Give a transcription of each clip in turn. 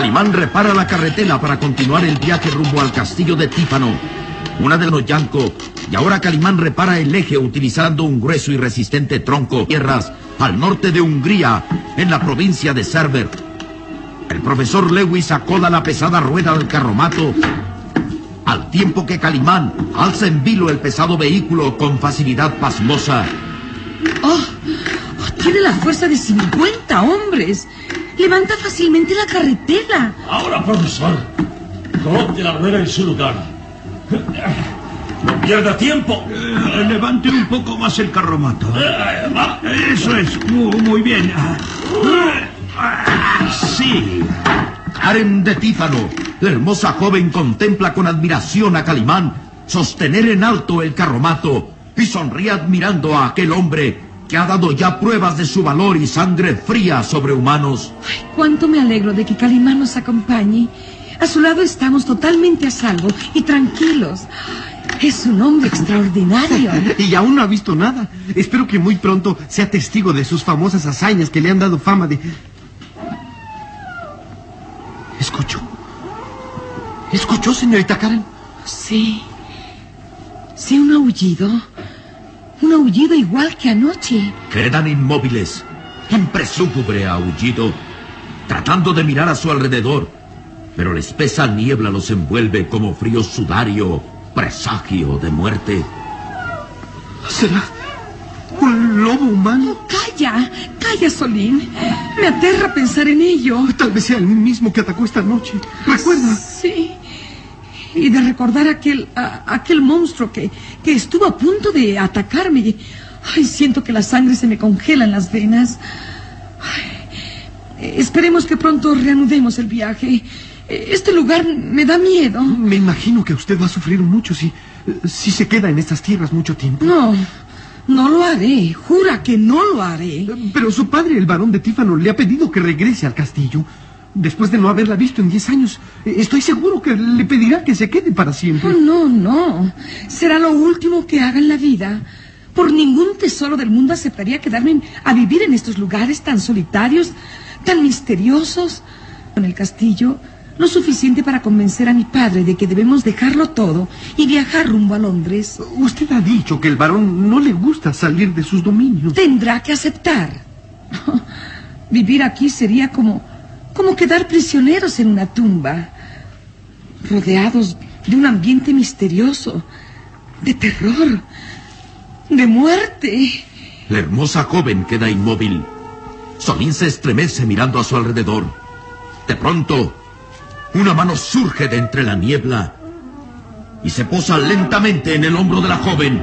Calimán repara la carretera para continuar el viaje rumbo al castillo de Tífano, una de los Yanco, y ahora Calimán repara el eje utilizando un grueso y resistente tronco tierras al norte de Hungría, en la provincia de Cerber. El profesor Lewis acoda la pesada rueda del carromato, al tiempo que Calimán alza en vilo el pesado vehículo con facilidad pasmosa. ¡Oh! oh tiene la fuerza de 50 hombres. Levanta fácilmente la carretera. Ahora, profesor, coloque la rueda en su lugar. No pierda tiempo. Eh, levante un poco más el carromato. Eso es, muy, bien. Sí. Karen de Tífano, la hermosa joven contempla con admiración a Calimán sostener en alto el carromato y sonríe admirando a aquel hombre que ha dado ya pruebas de su valor y sangre fría sobre humanos. Ay, cuánto me alegro de que Calimán nos acompañe. A su lado estamos totalmente a salvo y tranquilos. Es un hombre extraordinario. y aún no ha visto nada. Espero que muy pronto sea testigo de sus famosas hazañas que le han dado fama de... ¿Escuchó? ¿Escuchó, señorita Karen? Sí. Sí, un aullido. Un aullido igual que anoche. Quedan inmóviles. Impresúcubre aullido, tratando de mirar a su alrededor. Pero la espesa niebla los envuelve como frío sudario, presagio de muerte. ¿Será un lobo humano? calla, calla, Solín. Me aterra pensar en ello. Tal vez sea el mismo que atacó esta noche. ¿Recuerda? Sí y de recordar aquel, aquel monstruo que, que estuvo a punto de atacarme. Ay, siento que la sangre se me congela en las venas. esperemos que pronto reanudemos el viaje. Este lugar me da miedo. Me imagino que usted va a sufrir mucho si, si se queda en estas tierras mucho tiempo. No, no lo haré. Jura que no lo haré. Pero su padre, el barón de Tífano, le ha pedido que regrese al castillo. Después de no haberla visto en diez años, estoy seguro que le pedirá que se quede para siempre. Oh, no, no. Será lo último que haga en la vida. Por ningún tesoro del mundo aceptaría quedarme a vivir en estos lugares tan solitarios, tan misteriosos. En el castillo, lo suficiente para convencer a mi padre de que debemos dejarlo todo y viajar rumbo a Londres. Usted ha dicho que el varón no le gusta salir de sus dominios. Tendrá que aceptar. Vivir aquí sería como como quedar prisioneros en una tumba, rodeados de un ambiente misterioso, de terror, de muerte. La hermosa joven queda inmóvil. Solín se estremece mirando a su alrededor. De pronto, una mano surge de entre la niebla y se posa lentamente en el hombro de la joven.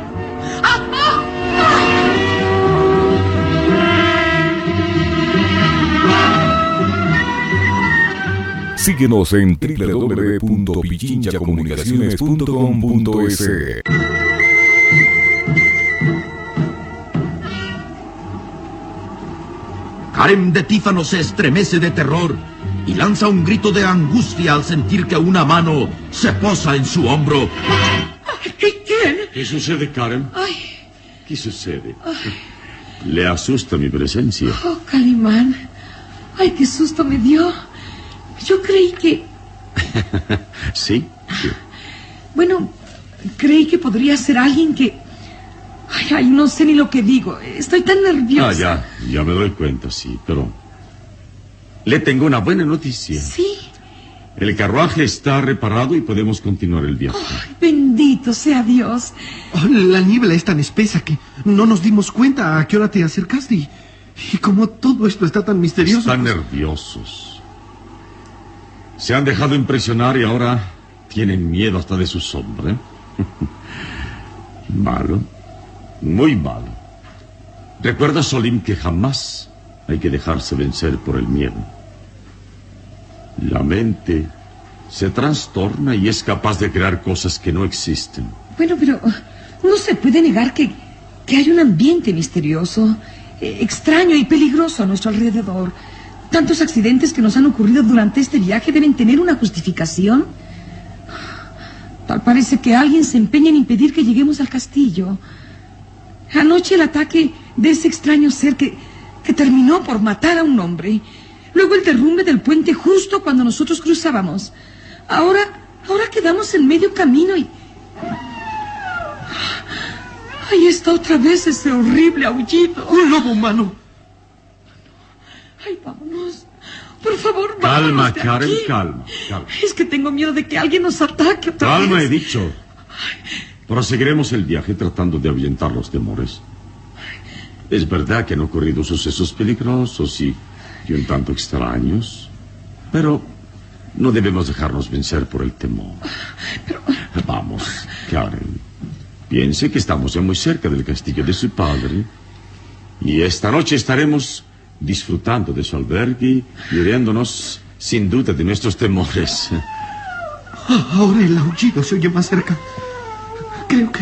¡Ah! Síguenos en www.pichinchacomunicaciones.com.es. Karen de Tífano se estremece de terror y lanza un grito de angustia al sentir que una mano se posa en su hombro. ¿Qué, ¿Qué sucede, Karen? ¿Qué sucede? ¿Le asusta mi presencia? Oh, Calimán. Ay, qué susto me dio. Yo creí que... ¿Sí? Bueno, creí que podría ser alguien que... Ay, ay, no sé ni lo que digo. Estoy tan nerviosa. Ah, ya, ya me doy cuenta, sí, pero... Le tengo una buena noticia. Sí. El carruaje está reparado y podemos continuar el viaje. Ay, bendito sea Dios. Oh, la niebla es tan espesa que no nos dimos cuenta a qué hora te acercaste. Y, y como todo esto está tan misterioso. Están nerviosos. Se han dejado impresionar y ahora tienen miedo hasta de su sombra. malo, muy malo. Recuerda, Solim, que jamás hay que dejarse vencer por el miedo. La mente se trastorna y es capaz de crear cosas que no existen. Bueno, pero no se puede negar que, que hay un ambiente misterioso, eh, extraño y peligroso a nuestro alrededor. Tantos accidentes que nos han ocurrido durante este viaje deben tener una justificación. Tal parece que alguien se empeña en impedir que lleguemos al castillo. Anoche el ataque de ese extraño ser que, que terminó por matar a un hombre. Luego el derrumbe del puente justo cuando nosotros cruzábamos. Ahora, ahora quedamos en medio camino y... Ahí está otra vez ese horrible aullido. Un lobo humano. Ay, vámonos. Por favor. Calma, Karen, calma, calma. Es que tengo miedo de que alguien nos ataque otra calma, he dicho. Proseguiremos el viaje tratando de ahuyentar los temores. Es verdad que han ocurrido sucesos peligrosos y, y un tanto extraños, pero no debemos dejarnos vencer por el temor. Pero... Vamos, Karen. Piense que estamos ya muy cerca del castillo de su padre. Y esta noche estaremos disfrutando de su albergue y riéndonos sin duda de nuestros temores. Ah, ahora el aullido se oye más cerca. Creo que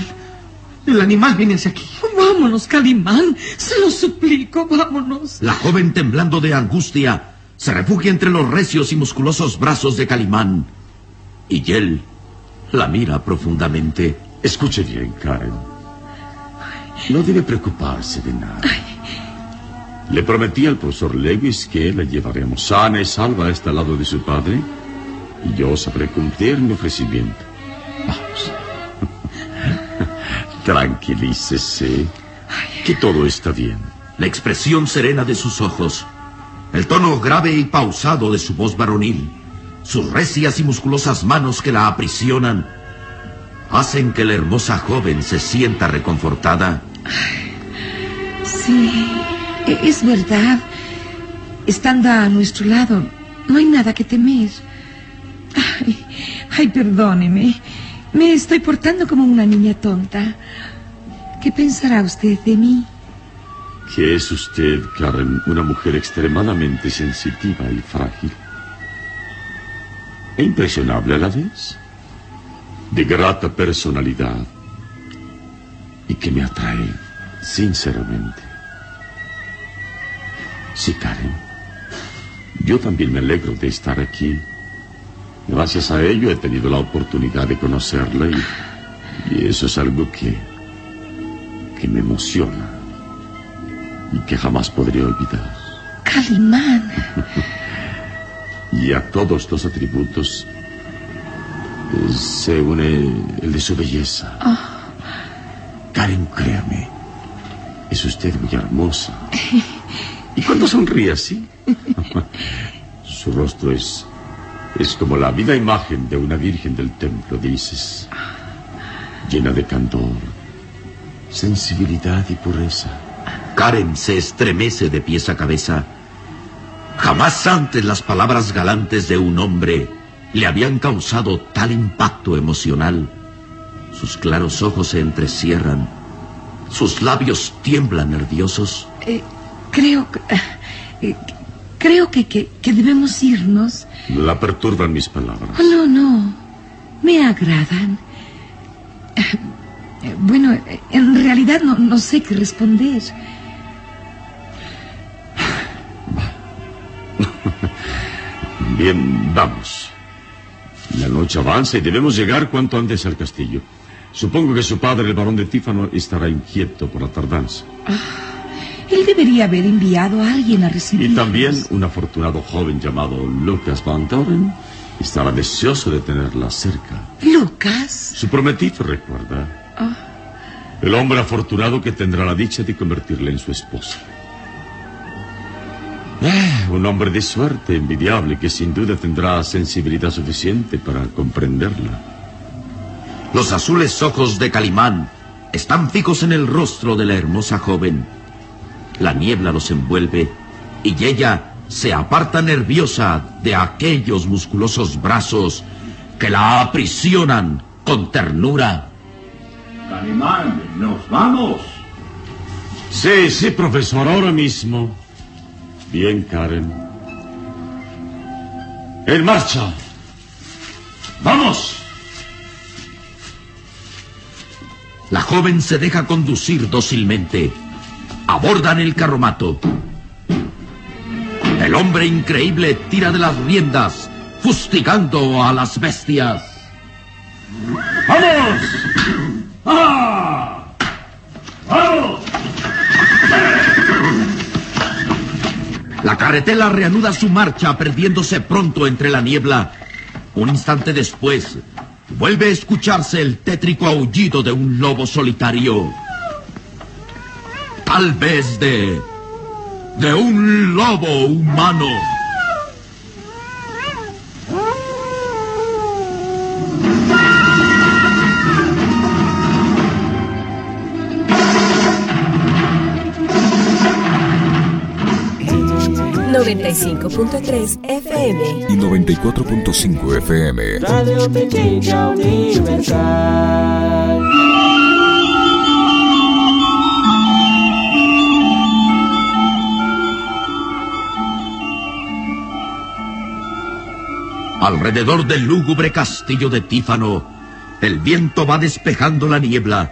el, animal viene hacia aquí. Vámonos, Calimán. Se lo suplico, vámonos. La joven temblando de angustia se refugia entre los recios y musculosos brazos de Calimán. Y él la mira profundamente. Escuche bien, Karen. No debe preocuparse de nada. Le prometí al profesor Lewis que la llevaremos sana y salva a este lado de su padre y yo sabré cumplir mi ofrecimiento. Vamos. Tranquilícese, que todo está bien. La expresión serena de sus ojos, el tono grave y pausado de su voz varonil, sus recias y musculosas manos que la aprisionan, hacen que la hermosa joven se sienta reconfortada. Sí. E-, es verdad. Estando a nuestro lado, no hay nada que temer. Ay, ay, perdóneme. Me estoy portando como una niña tonta. ¿Qué pensará usted de mí? Que es usted, Karen, una mujer extremadamente sensitiva y frágil. E impresionable a la vez. De grata personalidad. Y que me atrae, sinceramente. Sí, Karen. Yo también me alegro de estar aquí. Gracias a ello he tenido la oportunidad de conocerla y, y eso es algo que, que me emociona y que jamás podré olvidar. Calimán. y a todos los atributos eh, se une el de su belleza. Karen, créame, es usted muy hermosa. Y cuando sonríe así, su rostro es, es como la viva imagen de una virgen del templo, dices, llena de candor, sensibilidad y pureza. Karen se estremece de pies a cabeza. Jamás antes las palabras galantes de un hombre le habían causado tal impacto emocional. Sus claros ojos se entrecierran. Sus labios tiemblan nerviosos. Eh, creo que... eh, creo que, que, que debemos irnos. La perturban mis palabras. Oh, no, no. Me agradan. Eh, Bueno, en realidad no, no sé qué responder. Bien, vamos. La noche avanza y debemos llegar cuanto antes al castillo. Supongo que su padre, el barón de Tífano, estará inquieto por la tardanza. Él debería haber enviado a alguien a recibirnos. Y también un afortunado joven llamado Lucas Van Doren estaba deseoso de tenerla cerca. Lucas. Su prometido, recuerda. El hombre afortunado que tendrá la dicha de convertirla en su esposa. Eh, un hombre de suerte envidiable que sin duda tendrá sensibilidad suficiente para comprenderla. Los azules ojos de Calimán están fijos en el rostro de la hermosa joven. La niebla los envuelve y ella se aparta nerviosa de aquellos musculosos brazos que la aprisionan con ternura. Calimán, nos vamos. Sí, sí, profesor, ahora mismo. Bien, Karen. En marcha. ¡Vamos! La joven se deja conducir dócilmente. Abordan el carromato. El hombre increíble tira de las riendas, fustigando a las bestias. ¡Vamos! ¡Ah! ¡Vamos! La carretela reanuda su marcha, perdiéndose pronto entre la niebla. Un instante después, vuelve a escucharse el tétrico aullido de un lobo solitario. Tal vez de... de un lobo humano. ...95.3 FM... y 94.5 FM. Radio Pequeña Universal. Alrededor del lúgubre castillo de Tífano, el viento va despejando la niebla,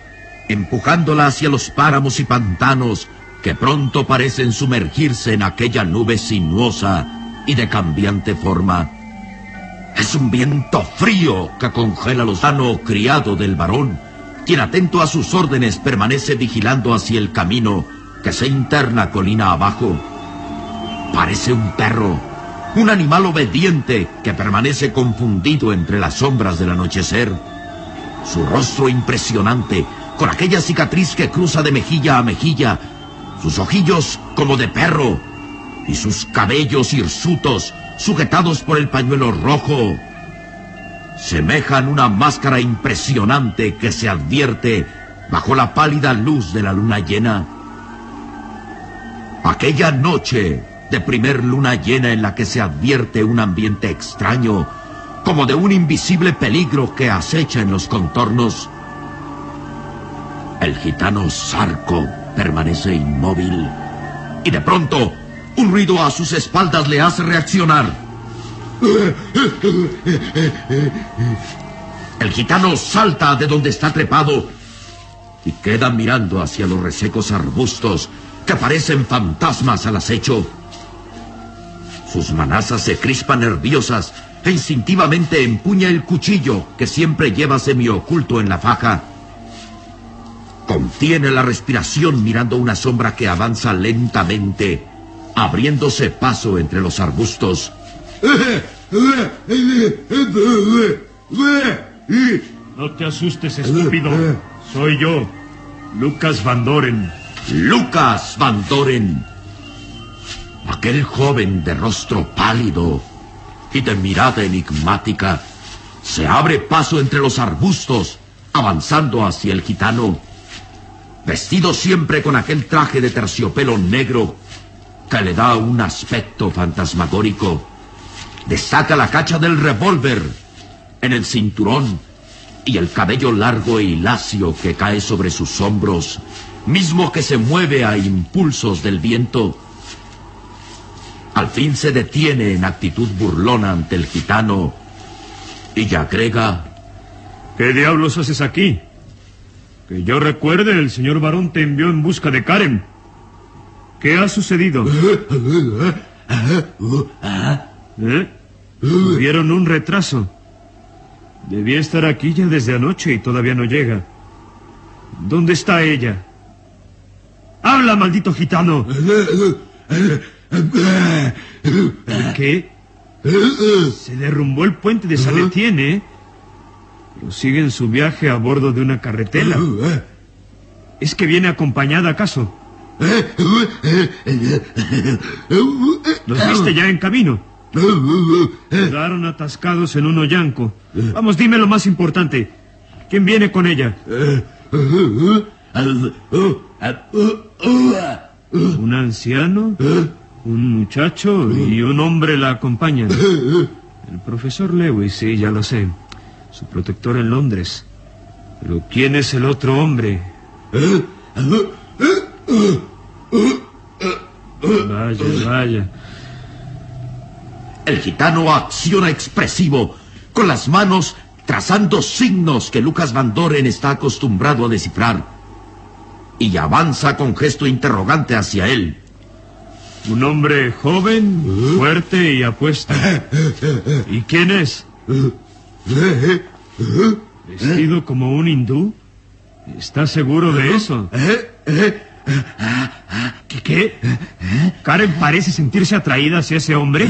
empujándola hacia los páramos y pantanos que pronto parecen sumergirse en aquella nube sinuosa y de cambiante forma. Es un viento frío que congela lo sano criado del varón, quien atento a sus órdenes permanece vigilando hacia el camino que se interna colina abajo. Parece un perro, un animal obediente que permanece confundido entre las sombras del anochecer. Su rostro impresionante, con aquella cicatriz que cruza de mejilla a mejilla, sus ojillos como de perro, y sus cabellos hirsutos, sujetados por el pañuelo rojo, semejan una máscara impresionante que se advierte bajo la pálida luz de la luna llena. Aquella noche de primer luna llena en la que se advierte un ambiente extraño, como de un invisible peligro que acecha en los contornos. El gitano Sarco permanece inmóvil y de pronto un ruido a sus espaldas le hace reaccionar. El gitano salta de donde está trepado y queda mirando hacia los resecos arbustos que parecen fantasmas al acecho. Sus manazas se crispan nerviosas e instintivamente empuña el cuchillo que siempre lleva semioculto en la faja. Contiene la respiración mirando una sombra que avanza lentamente, abriéndose paso entre los arbustos. No te asustes, estúpido. Soy yo, Lucas Van Doren. Lucas Van Doren. Aquel joven de rostro pálido y de mirada enigmática se abre paso entre los arbustos, avanzando hacia el gitano. Vestido siempre con aquel traje de terciopelo negro que le da un aspecto fantasmagórico, destaca la cacha del revólver en el cinturón y el cabello largo y lacio que cae sobre sus hombros, mismo que se mueve a impulsos del viento. Al fin se detiene en actitud burlona ante el gitano y agrega... ¿Qué diablos haces aquí? Que yo recuerde, el señor varón te envió en busca de Karen. ¿Qué ha sucedido? ¿Eh? Tuvieron un retraso. Debía estar aquí ya desde anoche y todavía no llega. ¿Dónde está ella? ¡Habla, maldito gitano! ¿Qué? Se derrumbó el puente de Saletien, ¿eh? Pero sigue en su viaje a bordo de una carretela. ¿Es que viene acompañada acaso? ¿Los viste ya en camino? Quedaron atascados en un hoyanco. Vamos, dime lo más importante. ¿Quién viene con ella? ¿Un anciano? Un muchacho y un hombre la acompañan. El profesor Lewis, sí, ya lo sé. Su protector en Londres. Pero ¿quién es el otro hombre? Vaya, vaya. El gitano acciona expresivo, con las manos trazando signos que Lucas Van Doren está acostumbrado a descifrar. Y avanza con gesto interrogante hacia él. Un hombre joven, fuerte y apuesto. ¿Y quién es? ¿Vestido como un hindú? ¿Estás seguro de eso? ¿Qué, qué? ¿Karen parece sentirse atraída hacia ese hombre?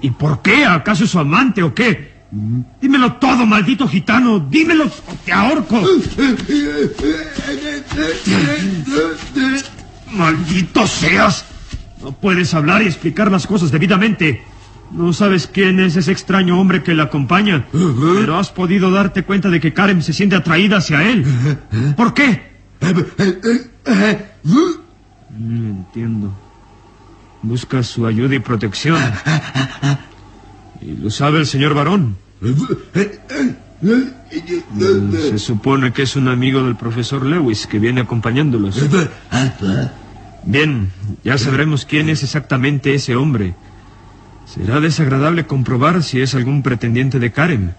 ¿Y por qué? ¿Acaso es su amante o qué? Dímelo todo, maldito gitano. Dímelo o te ahorco. Maldito seas. No puedes hablar y explicar las cosas debidamente. No sabes quién es ese extraño hombre que le acompaña, pero has podido darte cuenta de que Karen se siente atraída hacia él. ¿Por qué? No entiendo. Busca su ayuda y protección. Y lo sabe el señor varón. Se supone que es un amigo del profesor Lewis que viene acompañándolos. Bien, ya sabremos quién es exactamente ese hombre. Será desagradable comprobar si es algún pretendiente de Karen.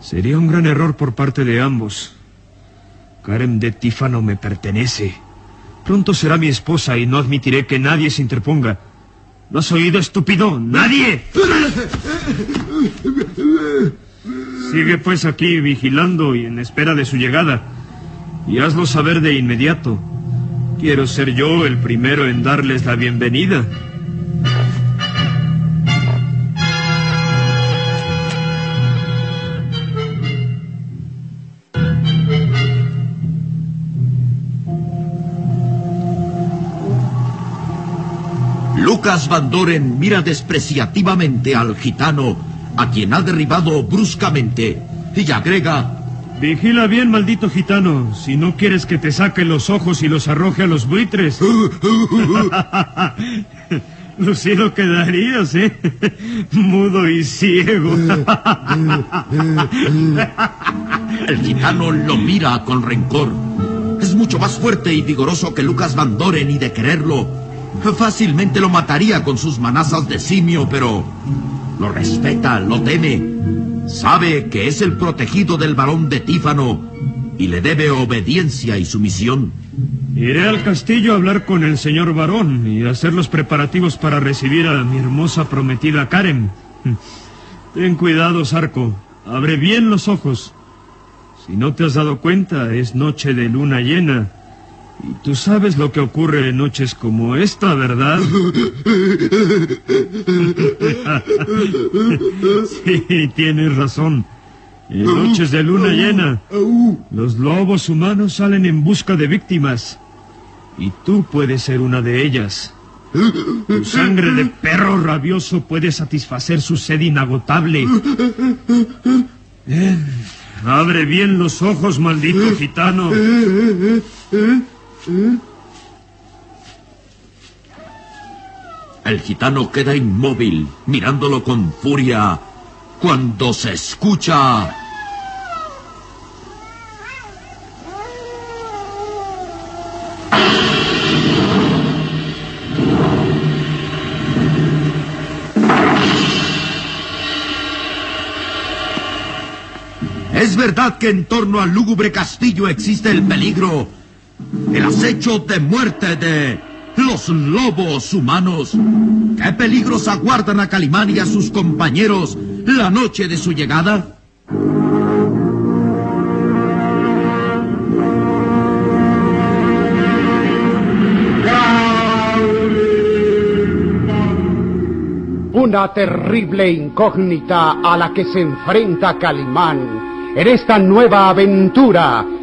Sería un gran error por parte de ambos. Karen de Tífano me pertenece. Pronto será mi esposa y no admitiré que nadie se interponga. ¿No has oído, estúpido? ¡Nadie! Sigue pues aquí vigilando y en espera de su llegada. Y hazlo saber de inmediato. Quiero ser yo el primero en darles la bienvenida. Lucas Van Doren mira despreciativamente al gitano, a quien ha derribado bruscamente, y agrega... Vigila bien, maldito gitano, si no quieres que te saque los ojos y los arroje a los buitres. Lucido quedarías, ¿eh? Mudo y ciego. El gitano lo mira con rencor. Es mucho más fuerte y vigoroso que Lucas Van Doren y de quererlo. Fácilmente lo mataría con sus manazas de simio, pero lo respeta, lo teme. Sabe que es el protegido del varón de Tífano y le debe obediencia y sumisión. Iré al castillo a hablar con el señor varón y hacer los preparativos para recibir a mi hermosa prometida Karen. Ten cuidado, Sarco. Abre bien los ojos. Si no te has dado cuenta, es noche de luna llena. Y tú sabes lo que ocurre en noches como esta, ¿verdad? sí, tienes razón. En noches de luna llena, los lobos humanos salen en busca de víctimas. Y tú puedes ser una de ellas. Tu sangre de perro rabioso puede satisfacer su sed inagotable. Abre bien los ojos, maldito gitano. El gitano queda inmóvil, mirándolo con furia, cuando se escucha... Es verdad que en torno al lúgubre castillo existe el peligro, el acecho de muerte de los lobos humanos. ¿Qué peligros aguardan a Calimán y a sus compañeros la noche de su llegada? Una terrible incógnita a la que se enfrenta Calimán en esta nueva aventura